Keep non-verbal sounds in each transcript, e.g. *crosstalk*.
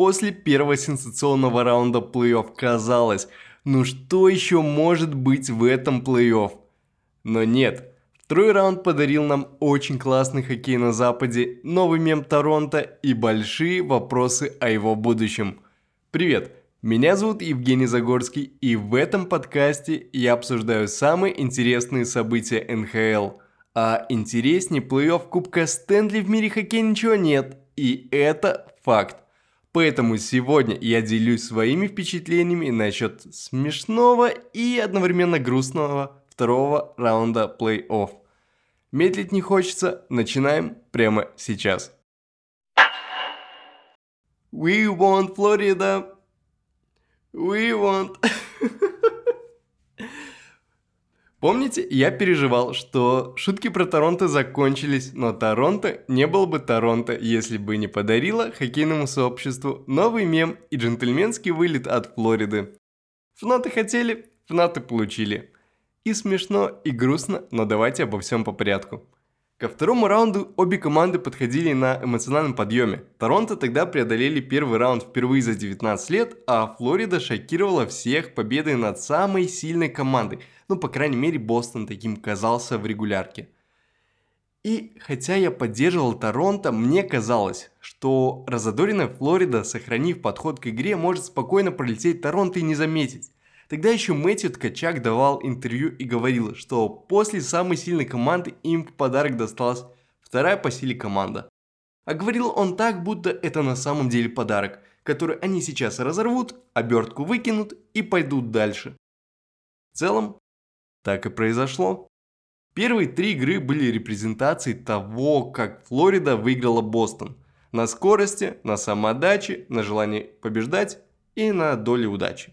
После первого сенсационного раунда плей-офф казалось, ну что еще может быть в этом плей-офф? Но нет, второй раунд подарил нам очень классный хоккей на Западе, новый мем Торонто и большие вопросы о его будущем. Привет, меня зовут Евгений Загорский и в этом подкасте я обсуждаю самые интересные события НХЛ. А интереснее плей-офф Кубка Стэнли в мире хоккея ничего нет, и это факт. Поэтому сегодня я делюсь своими впечатлениями насчет смешного и одновременно грустного второго раунда плей-офф. Медлить не хочется, начинаем прямо сейчас. We want Florida. We want... *laughs* Помните, я переживал, что шутки про Торонто закончились, но Торонто не был бы Торонто, если бы не подарила хоккейному сообществу новый мем и джентльменский вылет от Флориды. Фнаты хотели, фнаты получили. И смешно, и грустно, но давайте обо всем по порядку. Ко второму раунду обе команды подходили на эмоциональном подъеме. Торонто тогда преодолели первый раунд впервые за 19 лет, а Флорида шокировала всех победой над самой сильной командой. Ну, по крайней мере, Бостон таким казался в регулярке. И хотя я поддерживал Торонто, мне казалось, что разодоренная Флорида, сохранив подход к игре, может спокойно пролететь Торонто и не заметить. Тогда еще Мэтью Ткачак давал интервью и говорил, что после самой сильной команды им в подарок досталась вторая по силе команда. А говорил он так, будто это на самом деле подарок, который они сейчас разорвут, обертку выкинут и пойдут дальше. В целом, так и произошло. Первые три игры были репрезентацией того, как Флорида выиграла Бостон. На скорости, на самоотдаче, на желании побеждать и на доле удачи.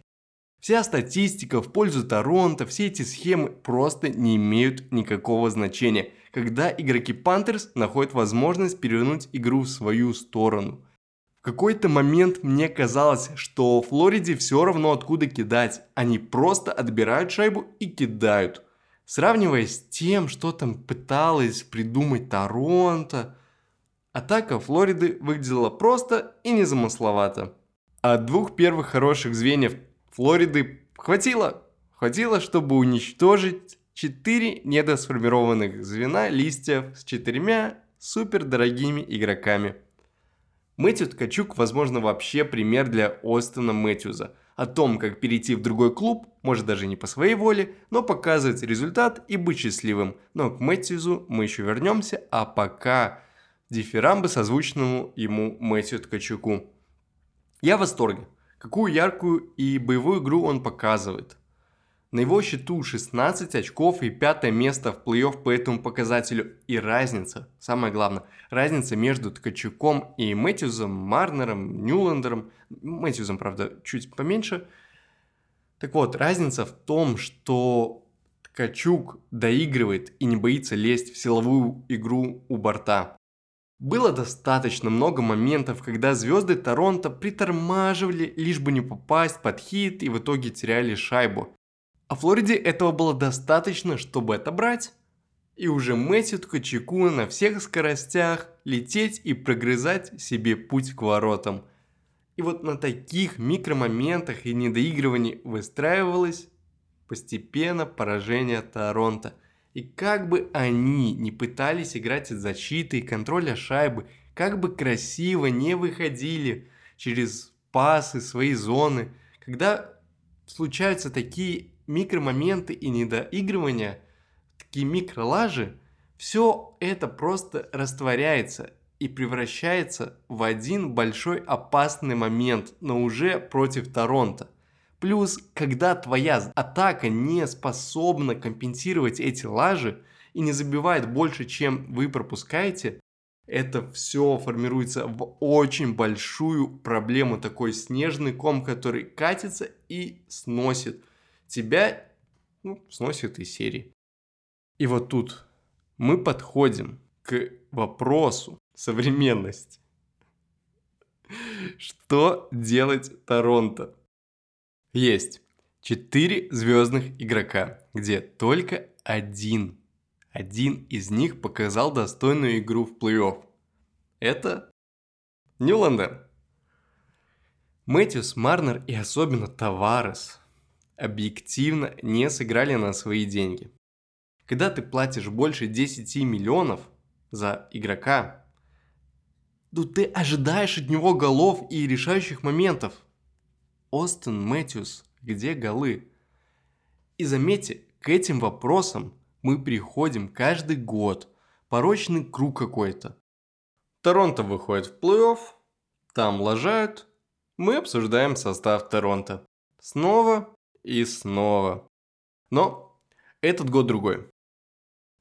Вся статистика в пользу Торонто, все эти схемы просто не имеют никакого значения, когда игроки Пантерс находят возможность перевернуть игру в свою сторону. В какой-то момент мне казалось, что Флориде все равно откуда кидать, они просто отбирают шайбу и кидают. Сравнивая с тем, что там пыталась придумать Торонто, атака Флориды выглядела просто и незамысловато. От двух первых хороших звеньев Флориды хватило, хватило, чтобы уничтожить четыре недосформированных звена листьев с четырьмя супердорогими игроками. Мэтью Ткачук, возможно, вообще пример для Остона Мэтьюза. О том, как перейти в другой клуб, может даже не по своей воле, но показывать результат и быть счастливым. Но к Мэтьюзу мы еще вернемся, а пока дифирамбы созвучному ему Мэтью Ткачуку. Я в восторге. Какую яркую и боевую игру он показывает. На его счету 16 очков и пятое место в плей-офф по этому показателю. И разница, самое главное, разница между Ткачуком и Мэтьюзом, Марнером, Ньюландером, Мэтьюзом, правда, чуть поменьше. Так вот, разница в том, что Ткачук доигрывает и не боится лезть в силовую игру у борта. Было достаточно много моментов, когда звезды Торонто притормаживали, лишь бы не попасть под хит и в итоге теряли шайбу. А Флориде этого было достаточно, чтобы отобрать. И уже Мэтью Ткачеку на всех скоростях лететь и прогрызать себе путь к воротам. И вот на таких микромоментах и недоигрывании выстраивалось постепенно поражение Торонто – и как бы они не пытались играть от защиты и контроля шайбы, как бы красиво не выходили через пасы, свои зоны, когда случаются такие микромоменты и недоигрывания, такие микролажи, все это просто растворяется и превращается в один большой опасный момент, но уже против Торонто. Плюс, когда твоя атака не способна компенсировать эти лажи и не забивает больше, чем вы пропускаете, это все формируется в очень большую проблему, такой снежный ком, который катится и сносит тебя, ну, сносит из серии. И вот тут мы подходим к вопросу современности. Что делать Торонто? Есть. Четыре звездных игрока, где только один, один из них показал достойную игру в плей-офф. Это Ньюландер. Мэтьюс, Марнер и особенно Таварес объективно не сыграли на свои деньги. Когда ты платишь больше 10 миллионов за игрока, то ты ожидаешь от него голов и решающих моментов. Остин Мэтьюс, где голы? И заметьте, к этим вопросам мы приходим каждый год. Порочный круг какой-то. Торонто выходит в плей-офф, там лажают, мы обсуждаем состав Торонто. Снова и снова. Но этот год другой.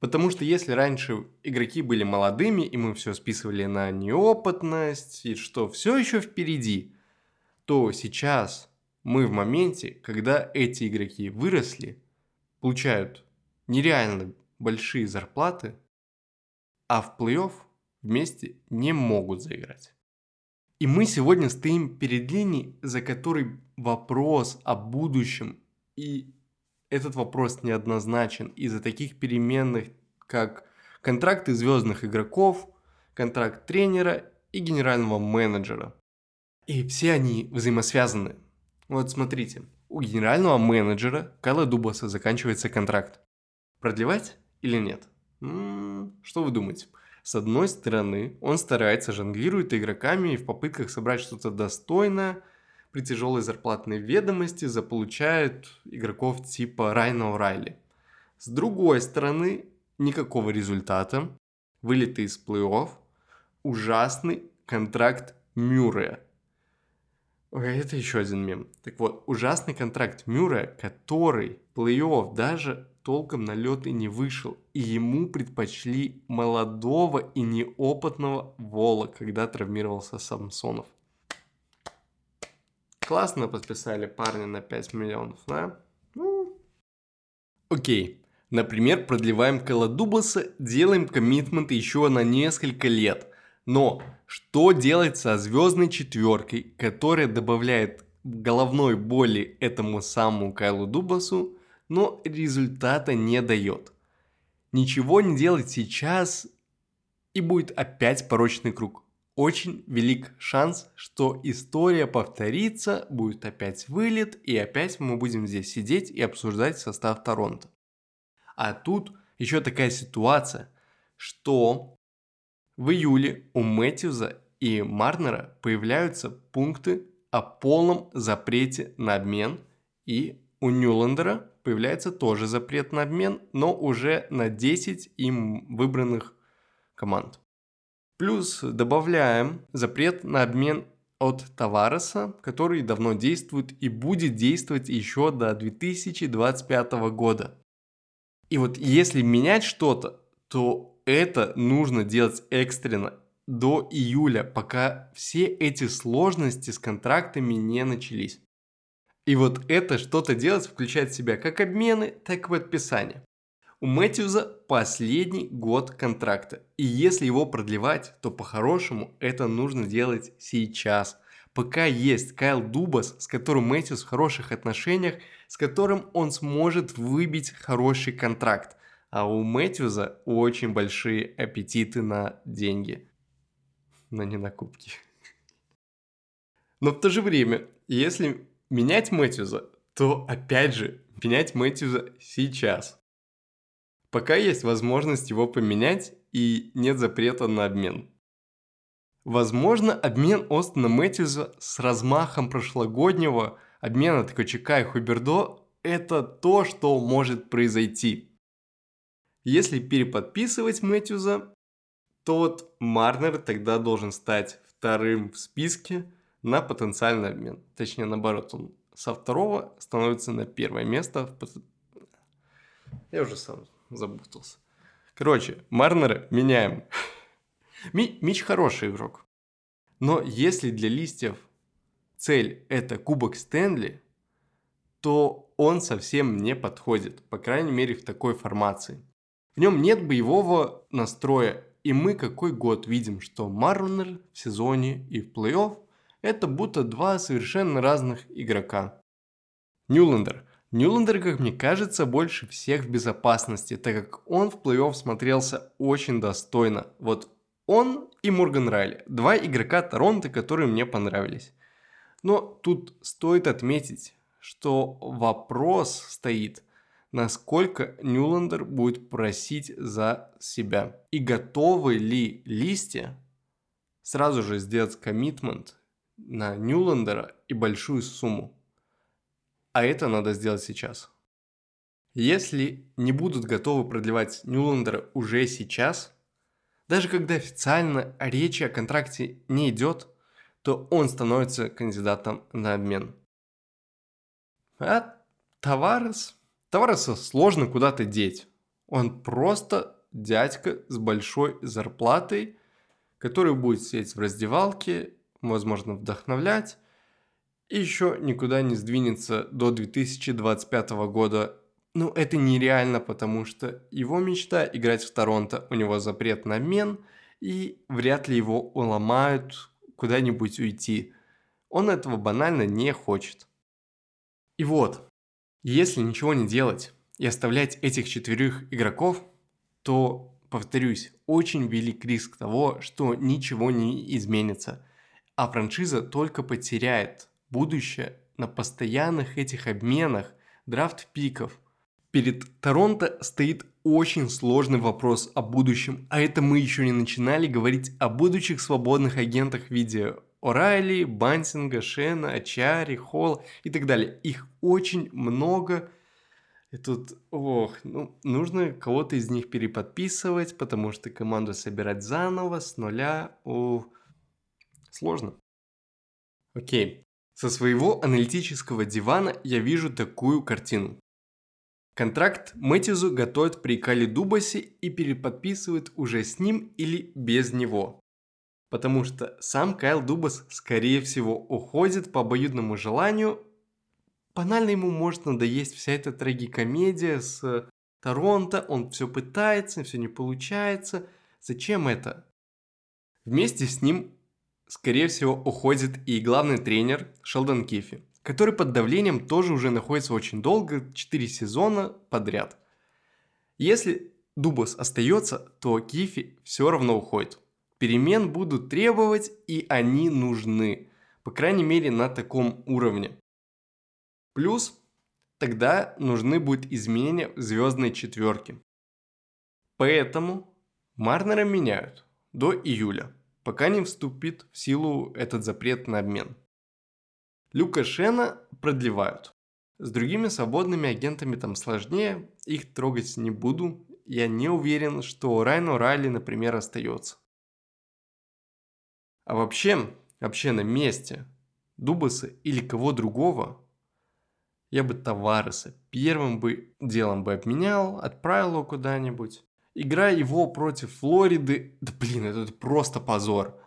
Потому что если раньше игроки были молодыми, и мы все списывали на неопытность, и что все еще впереди, то сейчас мы в моменте, когда эти игроки выросли, получают нереально большие зарплаты, а в плей-офф вместе не могут заиграть. И мы сегодня стоим перед линией, за которой вопрос о будущем, и этот вопрос неоднозначен из-за таких переменных, как контракты звездных игроков, контракт тренера и генерального менеджера. И все они взаимосвязаны. Вот смотрите, у генерального менеджера Кайла Дубаса заканчивается контракт. Продлевать или нет? М-м, что вы думаете? С одной стороны, он старается, жонглирует игроками и в попытках собрать что-то достойное, при тяжелой зарплатной ведомости заполучает игроков типа Райна Урайли. С другой стороны, никакого результата, вылеты из плей-офф, ужасный контракт Мюррея. Это еще один мем. Так вот, ужасный контракт Мюррея, который плей-офф даже толком на лед и не вышел, и ему предпочли молодого и неопытного Вола, когда травмировался Самсонов. Классно подписали парня на 5 миллионов, да? Ну, окей. Например, продлеваем Кэлла Дубласа, делаем коммитмент еще на несколько лет. Но что делать со звездной четверкой, которая добавляет головной боли этому самому Кайлу Дубласу, но результата не дает. Ничего не делать сейчас, и будет опять порочный круг. Очень велик шанс, что история повторится, будет опять вылет, и опять мы будем здесь сидеть и обсуждать состав Торонто. А тут еще такая ситуация, что в июле у Мэтьюза и Марнера появляются пункты о полном запрете на обмен, и у Нюландера появляется тоже запрет на обмен, но уже на 10 им выбранных команд. Плюс добавляем запрет на обмен от Тавареса, который давно действует и будет действовать еще до 2025 года. И вот если менять что-то, то это нужно делать экстренно до июля, пока все эти сложности с контрактами не начались. И вот это что-то делать включает в себя как обмены, так и подписания. У Мэтьюза последний год контракта, и если его продлевать, то по-хорошему это нужно делать сейчас. Пока есть Кайл Дубас, с которым Мэтьюс в хороших отношениях, с которым он сможет выбить хороший контракт. А у Мэтьюза очень большие аппетиты на деньги. Но не на кубки. Но в то же время, если менять Мэтьюза, то опять же, менять Мэтьюза сейчас. Пока есть возможность его поменять и нет запрета на обмен. Возможно, обмен Остона Мэтьюза с размахом прошлогоднего обмена Ткачука и Хубердо – это то, что может произойти. Если переподписывать Мэтьюза, то вот Марнер тогда должен стать вторым в списке на потенциальный обмен. Точнее, наоборот, он со второго становится на первое место. В... Я уже сам запутался. Короче, Марнера меняем. *laughs* Ми Мич хороший игрок. Но если для листьев цель это кубок Стэнли, то он совсем не подходит, по крайней мере в такой формации. В нем нет боевого настроя, и мы какой год видим, что Марнер в сезоне и в плей-офф это будто два совершенно разных игрока. Нюлендер. Нюлендер, как мне кажется, больше всех в безопасности, так как он в плей-офф смотрелся очень достойно. Вот он и Морган Райли. Два игрока Торонто, которые мне понравились. Но тут стоит отметить, что вопрос стоит, насколько Нюландер будет просить за себя. И готовы ли листья сразу же сделать коммитмент на Нюландера и большую сумму. А это надо сделать сейчас. Если не будут готовы продлевать Нюландера уже сейчас, даже когда официально речи о контракте не идет, то он становится кандидатом на обмен. А Таварес? Тавареса сложно куда-то деть. Он просто дядька с большой зарплатой, который будет сидеть в раздевалке, возможно, вдохновлять, и еще никуда не сдвинется до 2025 года. Ну, это нереально, потому что его мечта играть в Торонто, у него запрет на обмен, и вряд ли его уломают куда-нибудь уйти. Он этого банально не хочет. И вот, если ничего не делать и оставлять этих четверых игроков, то повторюсь, очень велик риск того, что ничего не изменится, а франшиза только потеряет будущее на постоянных этих обменах драфт-пиков. Перед Торонто стоит очень сложный вопрос о будущем, а это мы еще не начинали говорить о будущих свободных агентах в виде Орайли, Бансинга, Шена, Ачари, Холл и так далее. Их очень много, и тут, ох, ну, нужно кого-то из них переподписывать, потому что команду собирать заново, с нуля, о, сложно. Окей, со своего аналитического дивана я вижу такую картину. Контракт Мэтизу готовят при Кали Дубасе и переподписывают уже с ним или без него. Потому что сам Кайл Дубас, скорее всего, уходит по обоюдному желанию банально ему может надоесть вся эта трагикомедия с Торонто, он все пытается, все не получается. Зачем это? Вместе с ним, скорее всего, уходит и главный тренер Шелдон Кифи, который под давлением тоже уже находится очень долго, 4 сезона подряд. Если Дубас остается, то Кифи все равно уходит. Перемен будут требовать, и они нужны. По крайней мере, на таком уровне. Плюс тогда нужны будут изменения в звездной четверке. Поэтому Марнера меняют до июля, пока не вступит в силу этот запрет на обмен. Люка Шена продлевают. С другими свободными агентами там сложнее, их трогать не буду. Я не уверен, что Райну Райли, например, остается. А вообще, вообще на месте Дубаса или кого другого я бы Тавареса первым бы делом бы обменял, отправил его куда-нибудь. Играя его против Флориды, да блин, это просто позор.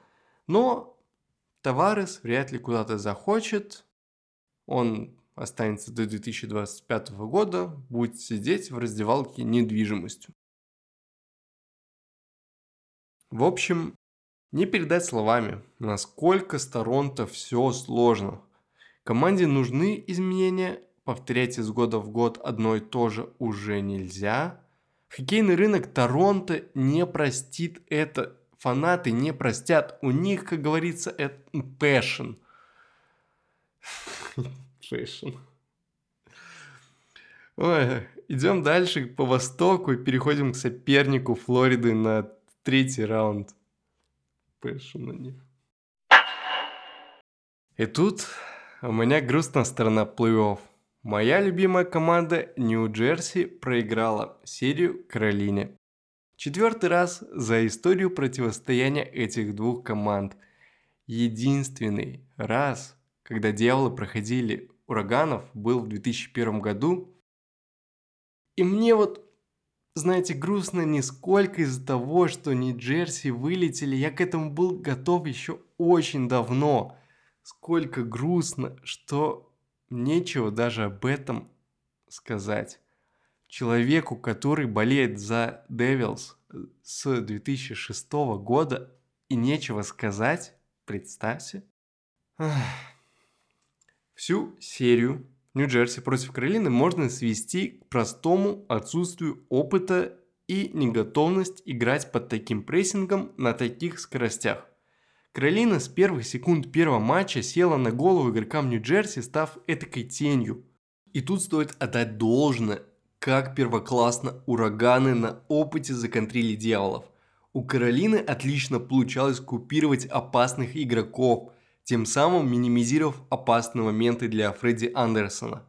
Но Таварес вряд ли куда-то захочет. Он останется до 2025 года, будет сидеть в раздевалке недвижимостью. В общем, не передать словами, насколько с Торонто все сложно. Команде нужны изменения, повторять из года в год одно и то же уже нельзя. Хоккейный рынок Торонто не простит это. Фанаты не простят. У них, как говорится, это passion. *laughs* Passion. Ой, идем дальше по востоку и переходим к сопернику Флориды на третий раунд. Passion у них. И тут у меня грустная сторона плей-офф. Моя любимая команда Нью-Джерси проиграла серию Каролине. Четвертый раз за историю противостояния этих двух команд. Единственный раз, когда дьяволы проходили ураганов, был в 2001 году. И мне вот, знаете, грустно не сколько из-за того, что Нью-Джерси вылетели. Я к этому был готов еще очень давно. Сколько грустно, что Нечего даже об этом сказать. Человеку, который болеет за Devils с 2006 года и нечего сказать, представьте. Всю серию Нью-Джерси против Каролины можно свести к простому отсутствию опыта и неготовность играть под таким прессингом на таких скоростях. Каролина с первых секунд первого матча села на голову игрокам Нью-Джерси, став этакой тенью. И тут стоит отдать должное, как первоклассно ураганы на опыте законтрили дьяволов. У Каролины отлично получалось купировать опасных игроков, тем самым минимизировав опасные моменты для Фредди Андерсона.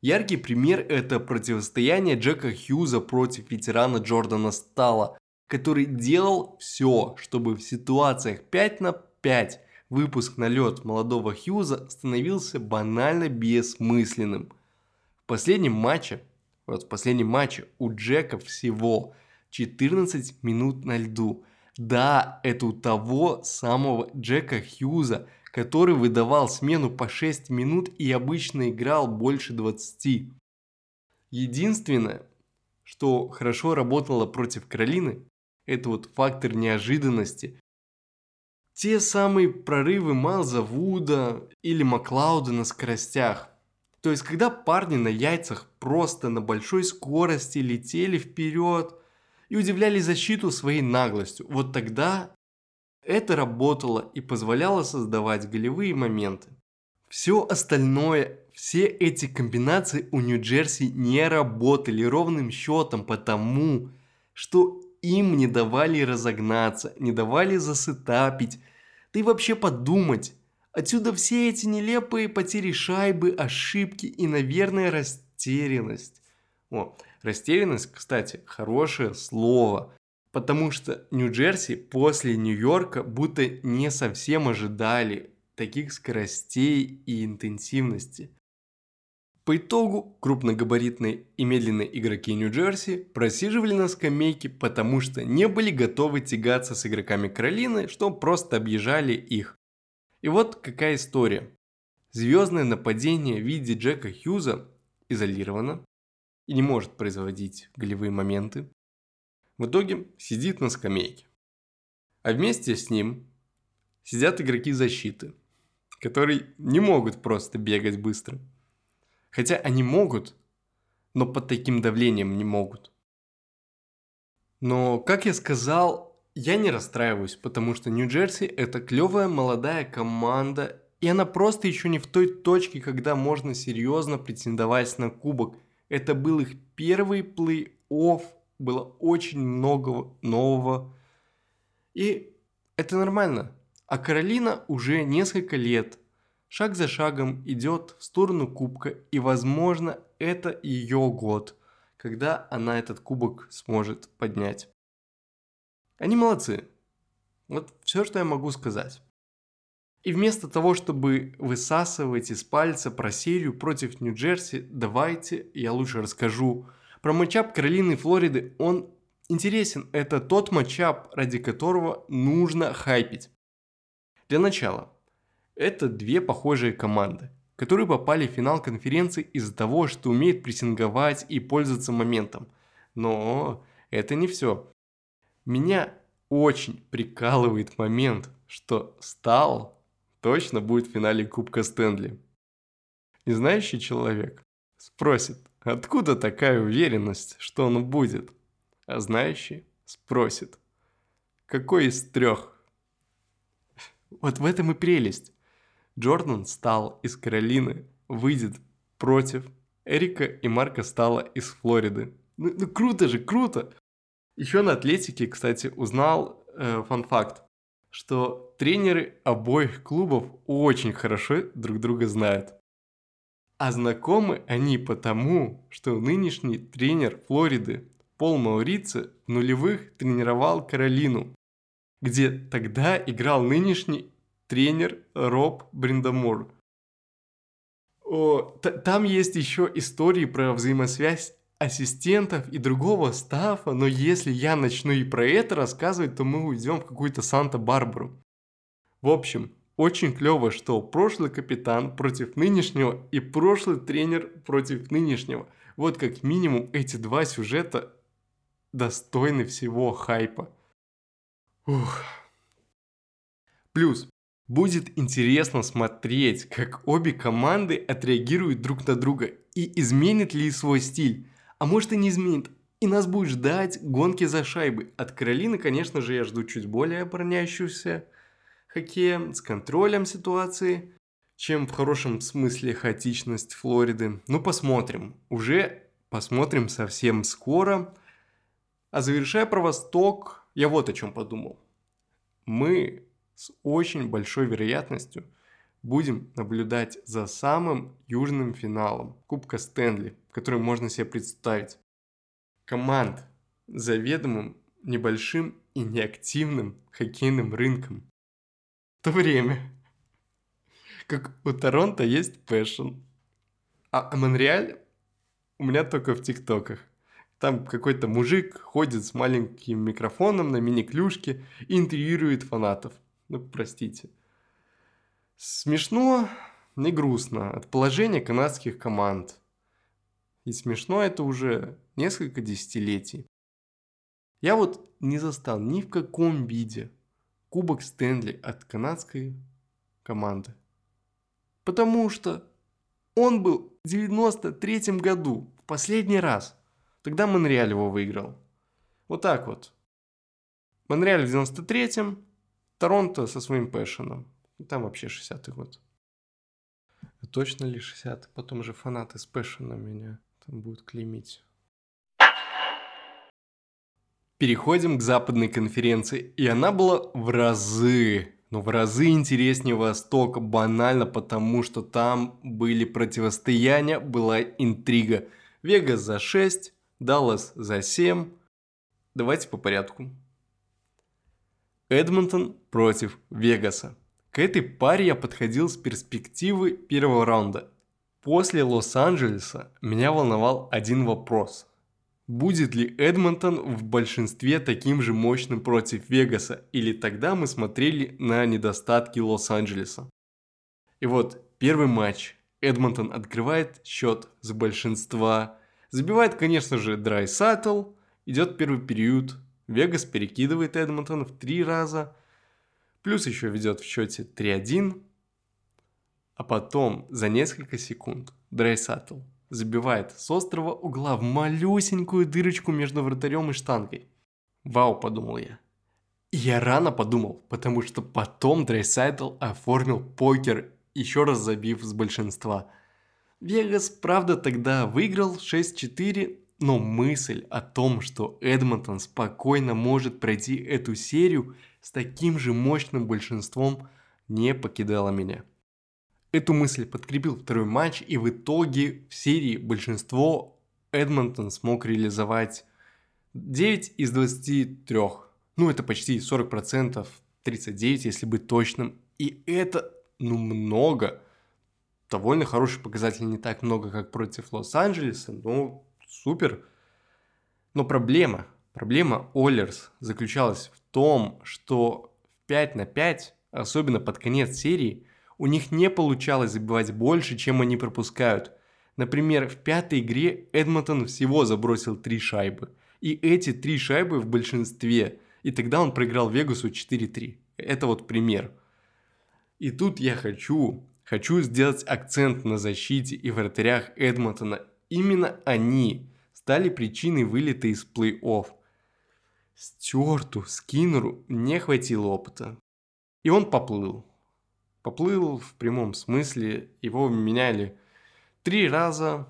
Яркий пример – это противостояние Джека Хьюза против ветерана Джордана Стала, который делал все, чтобы в ситуациях 5 на 5 выпуск на лед молодого Хьюза становился банально бессмысленным. В последнем матче, вот в последнем матче у Джека всего 14 минут на льду. Да, это у того самого Джека Хьюза, который выдавал смену по 6 минут и обычно играл больше 20. Единственное, что хорошо работало против Каролины, это вот фактор неожиданности. Те самые прорывы Майлза Вуда или Маклауда на скоростях. То есть, когда парни на яйцах просто на большой скорости летели вперед и удивляли защиту своей наглостью, вот тогда это работало и позволяло создавать голевые моменты. Все остальное, все эти комбинации у Нью-Джерси не работали ровным счетом, потому что им не давали разогнаться, не давали засетапить, да и вообще подумать. Отсюда все эти нелепые потери шайбы, ошибки и, наверное, растерянность. О, растерянность, кстати, хорошее слово. Потому что Нью-Джерси после Нью-Йорка будто не совсем ожидали таких скоростей и интенсивности. По итогу крупногабаритные и медленные игроки Нью-Джерси просиживали на скамейке, потому что не были готовы тягаться с игроками Каролины, что просто объезжали их. И вот какая история. Звездное нападение в виде Джека Хьюза изолировано и не может производить голевые моменты. В итоге сидит на скамейке. А вместе с ним сидят игроки защиты, которые не могут просто бегать быстро – Хотя они могут, но под таким давлением не могут. Но, как я сказал, я не расстраиваюсь, потому что Нью-Джерси это клевая молодая команда, и она просто еще не в той точке, когда можно серьезно претендовать на кубок. Это был их первый плей-офф, было очень много нового. И это нормально. А Каролина уже несколько лет шаг за шагом идет в сторону кубка, и, возможно, это ее год, когда она этот кубок сможет поднять. Они молодцы. Вот все, что я могу сказать. И вместо того, чтобы высасывать из пальца про серию против Нью-Джерси, давайте я лучше расскажу про матчап Каролины и Флориды. Он интересен. Это тот матчап, ради которого нужно хайпить. Для начала, это две похожие команды, которые попали в финал конференции из-за того, что умеют прессинговать и пользоваться моментом. Но это не все. Меня очень прикалывает момент, что Стал точно будет в финале Кубка Стэнли. Незнающий человек спросит, откуда такая уверенность, что он будет? А знающий спросит, какой из трех? Вот в этом и прелесть. Джордан стал из Каролины, выйдет против Эрика и Марка стала из Флориды. Ну, ну круто же, круто! Еще на Атлетике, кстати, узнал э, фан-факт, что тренеры обоих клубов очень хорошо друг друга знают. А знакомы они потому, что нынешний тренер Флориды Пол Маурици в нулевых тренировал Каролину, где тогда играл нынешний тренер Роб Бриндамур. О, там есть еще истории про взаимосвязь ассистентов и другого стафа, но если я начну и про это рассказывать, то мы уйдем в какую-то Санта-Барбару. В общем, очень клево, что прошлый капитан против нынешнего и прошлый тренер против нынешнего. Вот как минимум эти два сюжета достойны всего хайпа. Ух. Плюс, Будет интересно смотреть, как обе команды отреагируют друг на друга и изменит ли свой стиль. А может и не изменит. И нас будет ждать гонки за шайбы. От Каролины, конечно же, я жду чуть более обороняющуюся. Хоккея, с контролем ситуации, чем в хорошем смысле хаотичность Флориды. Ну, посмотрим. Уже посмотрим совсем скоро. А завершая про Восток, я вот о чем подумал. Мы с очень большой вероятностью будем наблюдать за самым южным финалом Кубка Стэнли, который можно себе представить. Команд заведомым небольшим и неактивным хоккейным рынком то время как у Торонто есть passion. А Монреаль у меня только в ТикТоках. Там какой-то мужик ходит с маленьким микрофоном на мини-клюшке и интервьюирует фанатов. Ну, простите. Смешно, не грустно от положения канадских команд. И смешно это уже несколько десятилетий. Я вот не застал ни в каком виде Кубок Стэнли от канадской команды. Потому что он был в 93 году, в последний раз. Тогда Монреаль его выиграл. Вот так вот. Монреаль в 93-м, Торонто со своим пэшеном. Там вообще 60-й год. Точно ли 60 Потом же фанаты с пэшеном меня там будут клеймить. Переходим к западной конференции, и она была в разы, но в разы интереснее Востока, банально потому, что там были противостояния, была интрига. Вегас за 6, Даллас за 7. Давайте по порядку. Эдмонтон против Вегаса. К этой паре я подходил с перспективы первого раунда. После Лос-Анджелеса меня волновал один вопрос – Будет ли Эдмонтон в большинстве таким же мощным против Вегаса, или тогда мы смотрели на недостатки Лос-Анджелеса? И вот первый матч. Эдмонтон открывает счет с большинства. Забивает, конечно же, Драй Саттл. Идет первый период. Вегас перекидывает Эдмонтон в три раза. Плюс еще ведет в счете 3-1. А потом за несколько секунд Драйсайтл забивает с острого угла в малюсенькую дырочку между вратарем и штангой. Вау, подумал я. Я рано подумал, потому что потом Драйсайтл оформил покер, еще раз забив с большинства. Вегас, правда, тогда выиграл 6-4, но мысль о том, что Эдмонтон спокойно может пройти эту серию с таким же мощным большинством, не покидала меня. Эту мысль подкрепил второй матч, и в итоге в серии большинство Эдмонтон смог реализовать 9 из 23. Ну, это почти 40%, 39, если быть точным. И это, ну, много. Довольно хороший показатель, не так много, как против Лос-Анджелеса, но супер. Но проблема, проблема Оллерс заключалась в том, что в 5 на 5, особенно под конец серии, у них не получалось забивать больше, чем они пропускают. Например, в пятой игре Эдмонтон всего забросил три шайбы. И эти три шайбы в большинстве. И тогда он проиграл Вегасу 4-3. Это вот пример. И тут я хочу, хочу сделать акцент на защите и вратарях Эдмонтона. Именно они стали причиной вылета из плей-офф. Стюарту, Скиннеру не хватило опыта. И он поплыл поплыл в прямом смысле, его меняли три раза.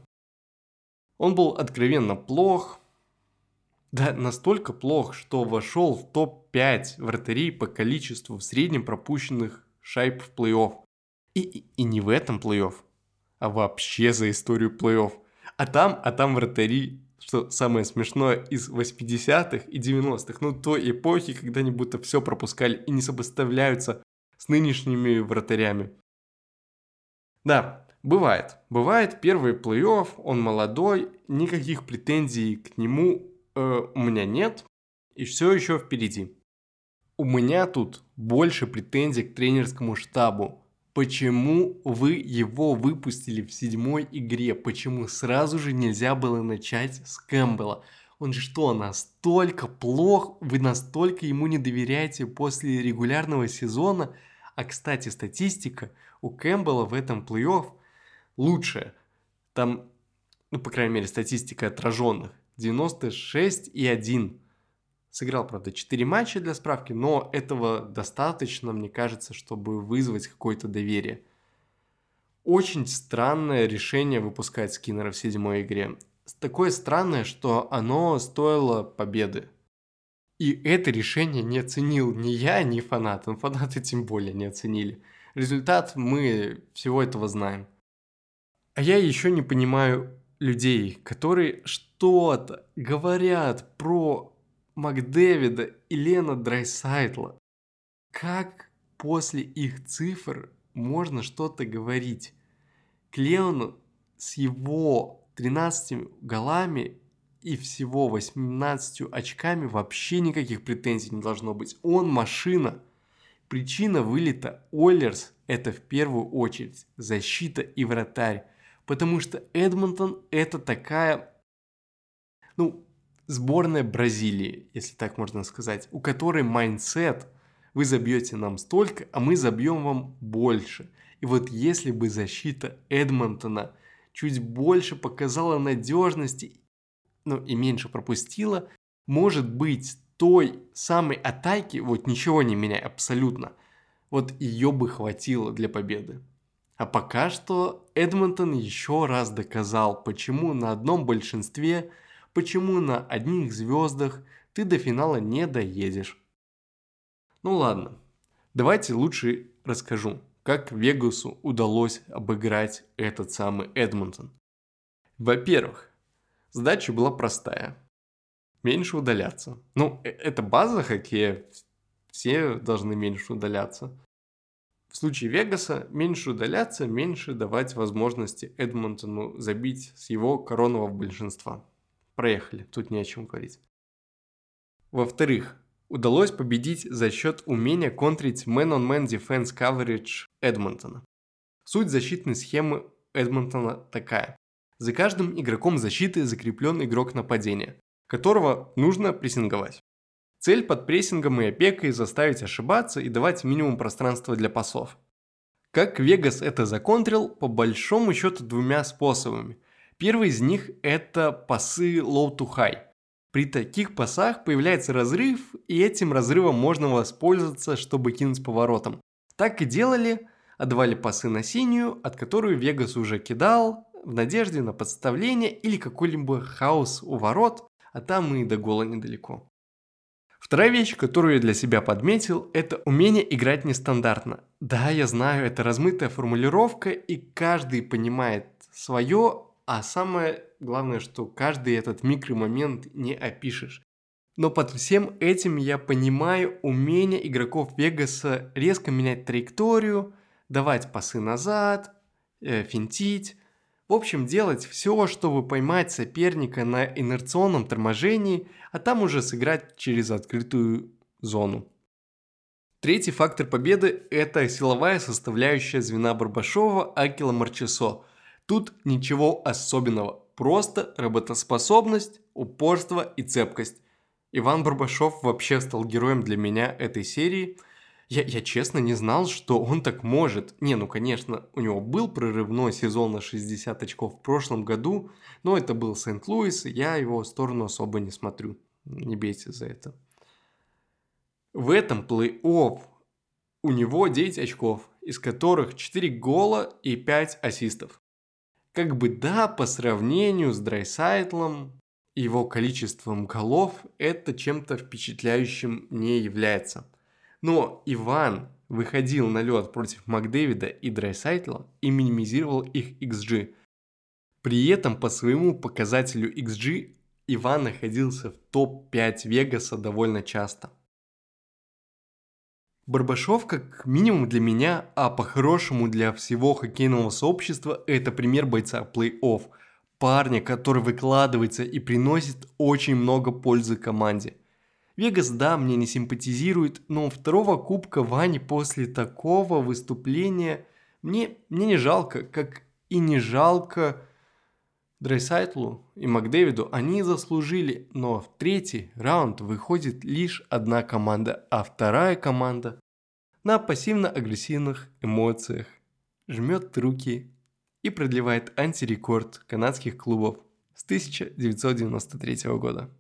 Он был откровенно плох, да настолько плох, что вошел в топ-5 вратарей по количеству в среднем пропущенных шайб в плей-офф. И, и, и не в этом плей-офф, а вообще за историю плей-офф. А там, а там вратари, что самое смешное, из 80-х и 90-х, ну той эпохи, когда они будто все пропускали и не сопоставляются с нынешними вратарями. Да, бывает. Бывает первый плей-офф, он молодой, никаких претензий к нему э, у меня нет. И все еще впереди. У меня тут больше претензий к тренерскому штабу. Почему вы его выпустили в седьмой игре? Почему сразу же нельзя было начать с Кэмпбелла? Он что, настолько плох? Вы настолько ему не доверяете после регулярного сезона? А, кстати, статистика у Кэмпбелла в этом плей-офф лучшая. Там, ну, по крайней мере, статистика отраженных. 96 и 1 Сыграл, правда, 4 матча для справки, но этого достаточно, мне кажется, чтобы вызвать какое-то доверие. Очень странное решение выпускать скиннера в седьмой игре. Такое странное, что оно стоило победы. И это решение не оценил ни я, ни фанаты. Ну, фанаты тем более не оценили. Результат мы всего этого знаем. А я еще не понимаю людей, которые что-то говорят про Макдэвида и Лена Драйсайтла. Как после их цифр можно что-то говорить? К Леону с его 13 голами и всего 18 очками вообще никаких претензий не должно быть. Он машина. Причина вылета Ойлерс – это в первую очередь защита и вратарь. Потому что Эдмонтон – это такая, ну, сборная Бразилии, если так можно сказать, у которой mindset вы забьете нам столько, а мы забьем вам больше. И вот если бы защита Эдмонтона чуть больше показала надежности, ну и меньше пропустила, может быть той самой атаки, вот ничего не меняя абсолютно, вот ее бы хватило для победы. А пока что Эдмонтон еще раз доказал, почему на одном большинстве – почему на одних звездах ты до финала не доедешь. Ну ладно, давайте лучше расскажу, как Вегасу удалось обыграть этот самый Эдмонтон. Во-первых, задача была простая. Меньше удаляться. Ну, э, это база хоккея, все должны меньше удаляться. В случае Вегаса меньше удаляться, меньше давать возможности Эдмонтону забить с его коронного большинства. Проехали, тут не о чем говорить. Во-вторых, удалось победить за счет умения контрить Man-on-Man Defense Coverage Эдмонтона. Суть защитной схемы Эдмонтона такая. За каждым игроком защиты закреплен игрок нападения, которого нужно прессинговать. Цель под прессингом и опекой заставить ошибаться и давать минимум пространства для пасов. Как Вегас это законтрил, по большому счету двумя способами. Первый из них это пасы low to high. При таких пасах появляется разрыв, и этим разрывом можно воспользоваться, чтобы кинуть поворотом. Так и делали, отдавали пасы на синюю, от которой Вегас уже кидал, в надежде на подставление или какой-либо хаос у ворот, а там и до гола недалеко. Вторая вещь, которую я для себя подметил, это умение играть нестандартно. Да, я знаю, это размытая формулировка, и каждый понимает свое, а самое главное, что каждый этот микромомент не опишешь. Но под всем этим я понимаю умение игроков Вегаса резко менять траекторию, давать пасы назад, э, финтить. В общем, делать все, чтобы поймать соперника на инерционном торможении, а там уже сыграть через открытую зону. Третий фактор победы – это силовая составляющая звена Барбашова Акила Марчесо – Тут ничего особенного, просто работоспособность, упорство и цепкость. Иван Барбашов вообще стал героем для меня этой серии. Я, я честно не знал, что он так может. Не, ну конечно, у него был прорывной сезон на 60 очков в прошлом году, но это был Сент-Луис, и я его сторону особо не смотрю. Не бейте за это. В этом плей-офф у него 9 очков, из которых 4 гола и 5 ассистов. Как бы да, по сравнению с Драйсайтлом, его количеством голов это чем-то впечатляющим не является. Но Иван выходил на лед против Макдэвида и Драйсайтла и минимизировал их xG. При этом по своему показателю xG Иван находился в топ-5 Вегаса довольно часто. Барбашов, как минимум для меня, а по-хорошему для всего хоккейного сообщества, это пример бойца плей-офф. Парня, который выкладывается и приносит очень много пользы команде. Вегас, да, мне не симпатизирует, но второго кубка Вани после такого выступления мне, мне не жалко, как и не жалко Дрейсайтлу и Макдэвиду. Они заслужили, но в третий раунд выходит лишь одна команда, а вторая команда на пассивно-агрессивных эмоциях жмет руки и продлевает антирекорд канадских клубов с 1993 года.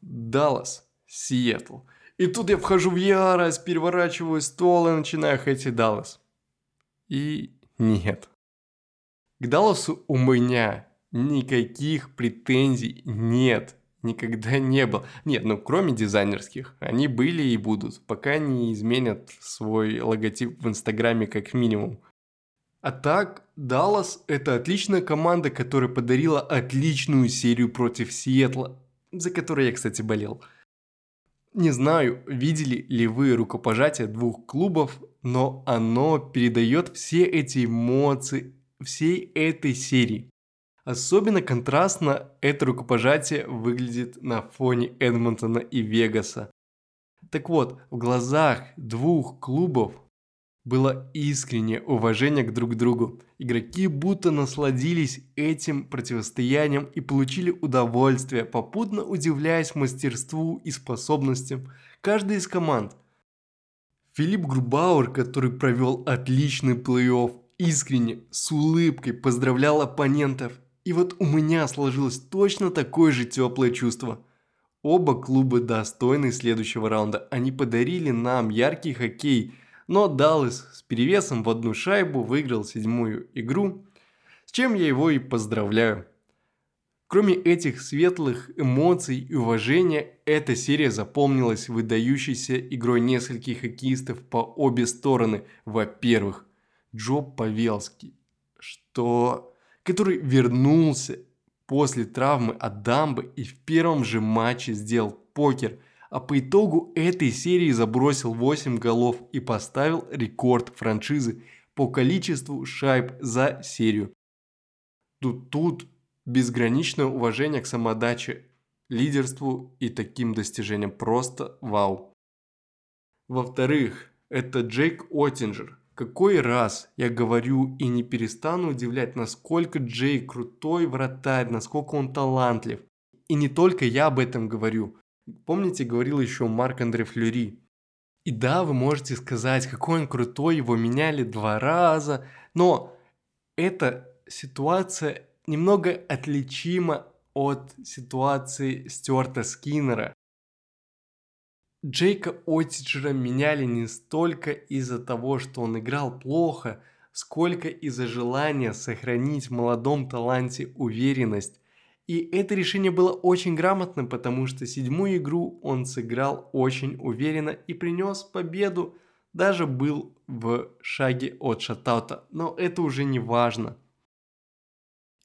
Даллас, Сиэтл. И тут я вхожу в ярость, переворачиваю стол и начинаю хейтить Даллас. И нет. К Далласу у меня никаких претензий нет. Никогда *laughs* не было. Нет, ну кроме дизайнерских. Они были и будут, пока не изменят свой логотип в Инстаграме как минимум. А так, Даллас – это отличная команда, которая подарила отличную серию против Сиэтла, за которой я, кстати, болел. Не знаю, видели ли вы рукопожатие двух клубов, но оно передает все эти эмоции всей этой серии. Особенно контрастно это рукопожатие выглядит на фоне Эдмонтона и Вегаса. Так вот, в глазах двух клубов было искреннее уважение к друг другу. Игроки будто насладились этим противостоянием и получили удовольствие, попутно удивляясь мастерству и способностям каждой из команд. Филипп Грубауэр, который провел отличный плей-офф, искренне, с улыбкой поздравлял оппонентов. И вот у меня сложилось точно такое же теплое чувство. Оба клуба достойны следующего раунда. Они подарили нам яркий хоккей – но Даллас с перевесом в одну шайбу выиграл седьмую игру, с чем я его и поздравляю. Кроме этих светлых эмоций и уважения, эта серия запомнилась выдающейся игрой нескольких хоккеистов по обе стороны. Во-первых, Джо Павелский, что... который вернулся после травмы от дамбы и в первом же матче сделал покер – а по итогу этой серии забросил 8 голов и поставил рекорд франшизы по количеству шайб за серию. Тут, тут безграничное уважение к самодаче, лидерству и таким достижениям. Просто вау. Во-вторых, это Джейк Оттинджер. Какой раз я говорю и не перестану удивлять, насколько Джейк крутой вратарь, насколько он талантлив. И не только я об этом говорю. Помните, говорил еще Марк Андре Флюри. И да, вы можете сказать, какой он крутой, его меняли два раза, но эта ситуация немного отличима от ситуации Стюарта Скиннера. Джейка Оттиджера меняли не столько из-за того, что он играл плохо, сколько из-за желания сохранить в молодом таланте уверенность и это решение было очень грамотным, потому что седьмую игру он сыграл очень уверенно и принес победу, даже был в шаге от шатаута, но это уже не важно.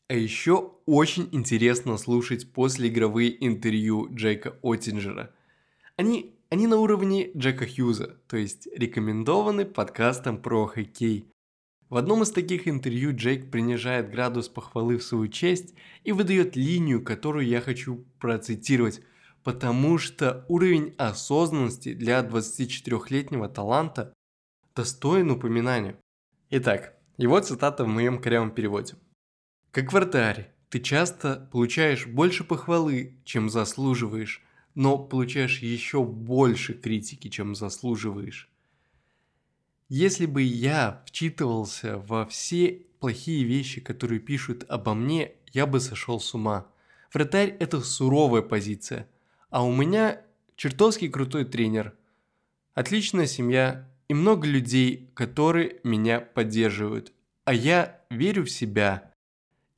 А еще очень интересно слушать послеигровые интервью Джейка Оттинджера. Они, они на уровне Джека Хьюза, то есть рекомендованы подкастом про хоккей. В одном из таких интервью Джейк принижает градус похвалы в свою честь и выдает линию, которую я хочу процитировать, потому что уровень осознанности для 24-летнего таланта достоин упоминания. Итак, его цитата в моем корявом переводе. Как вратарь, ты часто получаешь больше похвалы, чем заслуживаешь, но получаешь еще больше критики, чем заслуживаешь. Если бы я вчитывался во все плохие вещи, которые пишут обо мне, я бы сошел с ума. Вратарь – это суровая позиция. А у меня чертовски крутой тренер, отличная семья и много людей, которые меня поддерживают. А я верю в себя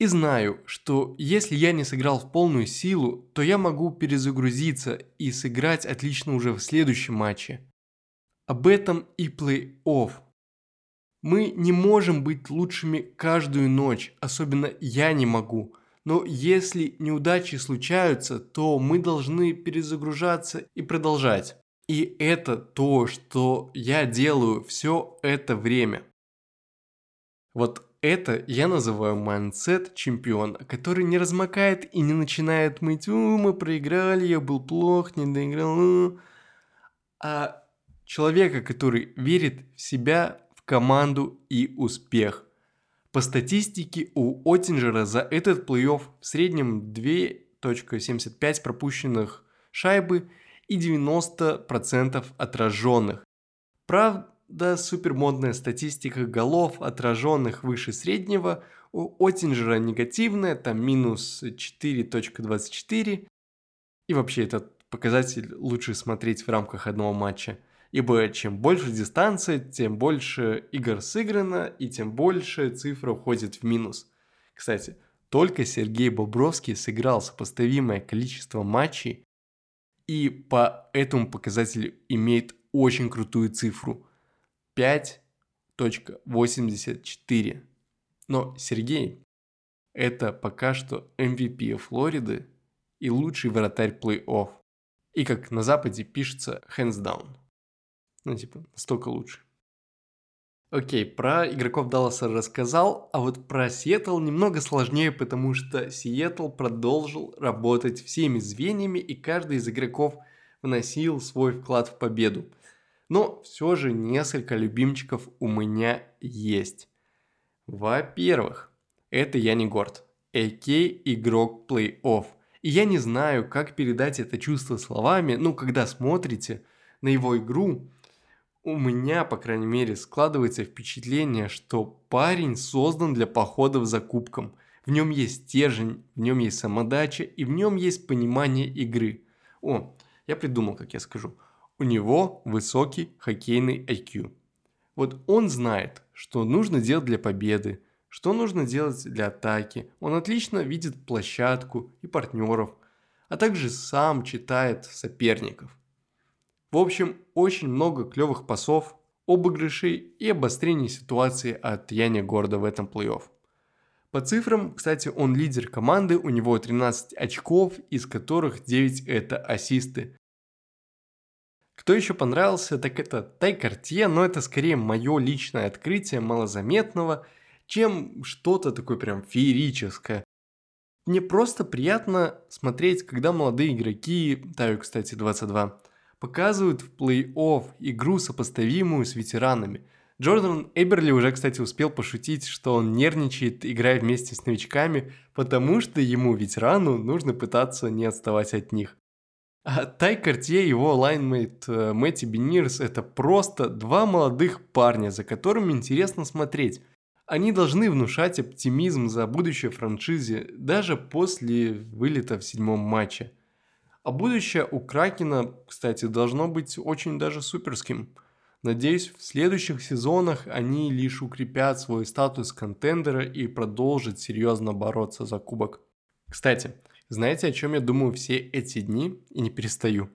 и знаю, что если я не сыграл в полную силу, то я могу перезагрузиться и сыграть отлично уже в следующем матче – об этом и плей-офф. Мы не можем быть лучшими каждую ночь, особенно я не могу. Но если неудачи случаются, то мы должны перезагружаться и продолжать. И это то, что я делаю все это время. Вот это я называю mindset чемпиона, который не размокает и не начинает ныть, мы проиграли, я был плох, не доиграл, а Человека, который верит в себя, в команду и успех. По статистике у Оттинджера за этот плей-офф в среднем 2.75 пропущенных шайбы и 90% отраженных. Правда, супермодная статистика голов, отраженных выше среднего, у Оттинджера негативная, там минус 4.24. И вообще этот показатель лучше смотреть в рамках одного матча. Ибо чем больше дистанция, тем больше игр сыграно, и тем больше цифра уходит в минус. Кстати, только Сергей Бобровский сыграл сопоставимое количество матчей, и по этому показателю имеет очень крутую цифру. 5.84. Но Сергей – это пока что MVP Флориды и лучший вратарь плей-офф. И как на Западе пишется hands down. Ну, типа, настолько лучше. Окей, про игроков Далласа рассказал, а вот про Сиэтл немного сложнее, потому что Сиэтл продолжил работать всеми звеньями, и каждый из игроков вносил свой вклад в победу. Но все же несколько любимчиков у меня есть. Во-первых, это Яни Горд, АК игрок плей-офф. И я не знаю, как передать это чувство словами, ну, когда смотрите на его игру, у меня, по крайней мере, складывается впечатление, что парень создан для походов за кубком. В нем есть стержень, в нем есть самодача и в нем есть понимание игры. О, я придумал, как я скажу. У него высокий хоккейный IQ. Вот он знает, что нужно делать для победы, что нужно делать для атаки. Он отлично видит площадку и партнеров, а также сам читает соперников. В общем, очень много клевых пасов, обыгрышей и обострений ситуации от Яни Горда в этом плей-офф. По цифрам, кстати, он лидер команды, у него 13 очков, из которых 9 это ассисты. Кто еще понравился, так это Тай Картье, но это скорее мое личное открытие малозаметного, чем что-то такое прям феерическое. Мне просто приятно смотреть, когда молодые игроки, Таю, кстати, 22, показывают в плей-офф игру, сопоставимую с ветеранами. Джордан Эберли уже, кстати, успел пошутить, что он нервничает, играя вместе с новичками, потому что ему, ветерану, нужно пытаться не отставать от них. А Тай Картье и его linemate э, Мэтти Бенирс – это просто два молодых парня, за которыми интересно смотреть. Они должны внушать оптимизм за будущее франшизе даже после вылета в седьмом матче – а будущее у Кракена, кстати, должно быть очень даже суперским. Надеюсь, в следующих сезонах они лишь укрепят свой статус contender а и продолжат серьезно бороться за кубок. Кстати, знаете, о чем я думаю все эти дни и не перестаю?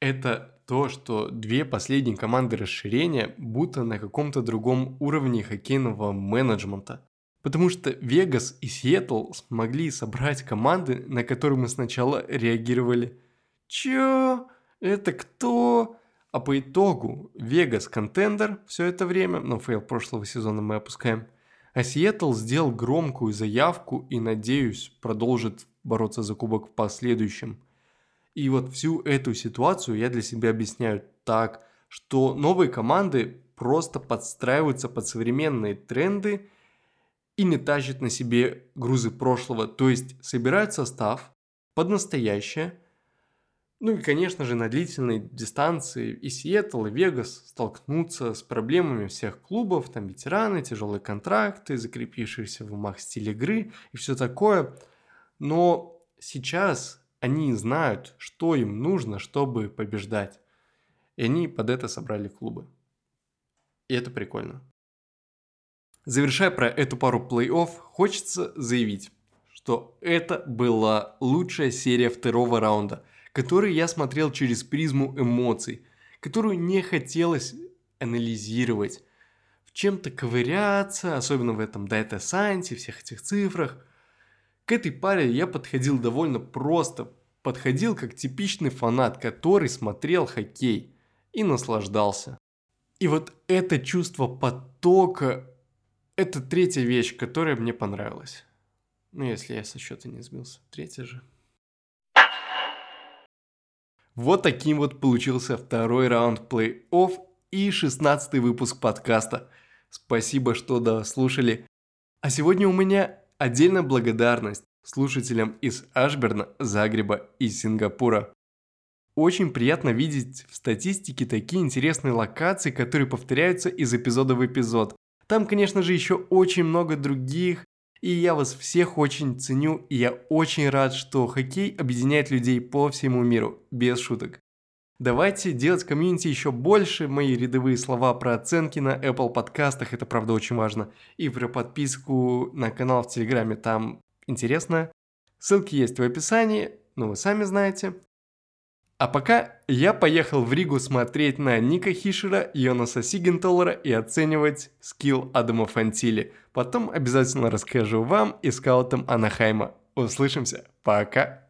Это то, что две последние команды расширения будто на каком-то другом уровне хоккейного менеджмента. Потому что Вегас и Сиэтл смогли собрать команды, на которые мы сначала реагировали. Чё? Это кто? А по итогу Вегас contender все это время, но fail прошлого сезона мы опускаем. А Сиэтл сделал громкую заявку и, надеюсь, продолжит бороться за кубок в последующем. И вот всю эту ситуацию я для себя объясняю так, что новые команды просто подстраиваются под современные тренды – и не тащит на себе грузы прошлого, то есть собирает состав под настоящее. Ну и, конечно же, на длительной дистанции и Сиэтл, и Вегас столкнутся с проблемами всех клубов, там ветераны, тяжелые контракты, закрепившиеся в умах стиль игры и все такое. Но сейчас они знают, что им нужно, чтобы побеждать. И они под это собрали клубы. И это прикольно. Завершая про эту пару плей-офф, хочется заявить, что это была лучшая серия второго раунда, которую я смотрел через призму эмоций, которую не хотелось анализировать, в чем-то ковыряться, особенно в этом дата сайенсе, всех этих цифрах. К этой паре я подходил довольно просто, подходил как типичный фанат, который смотрел хоккей и наслаждался. И вот это чувство потока это третья вещь, которая мне понравилась. Ну, если я со счета не сбился. Третья же. Вот таким вот получился второй раунд плей-офф и шестнадцатый выпуск подкаста. Спасибо, что дослушали. А сегодня у меня отдельная благодарность слушателям из Ашберна, Загреба и Сингапура. Очень приятно видеть в статистике такие интересные локации, которые повторяются из эпизода в эпизод. Там, конечно же, еще очень много других И я вас всех очень ценю, и я очень рад, что хоккей объединяет людей по всему миру, без шуток. Давайте делать комьюнити еще больше. Мои рядовые слова про оценки на Apple подкастах, это правда очень важно. И про подписку на канал в Телеграме, там интересно. Ссылки есть в описании, ну вы сами знаете. А пока я поехал в Ригу смотреть на Ника Хишера, Йонаса Сигентолера и оценивать скилл Адама Фантили. Потом обязательно расскажу вам и скаутам Анахайма. Услышимся. Пока.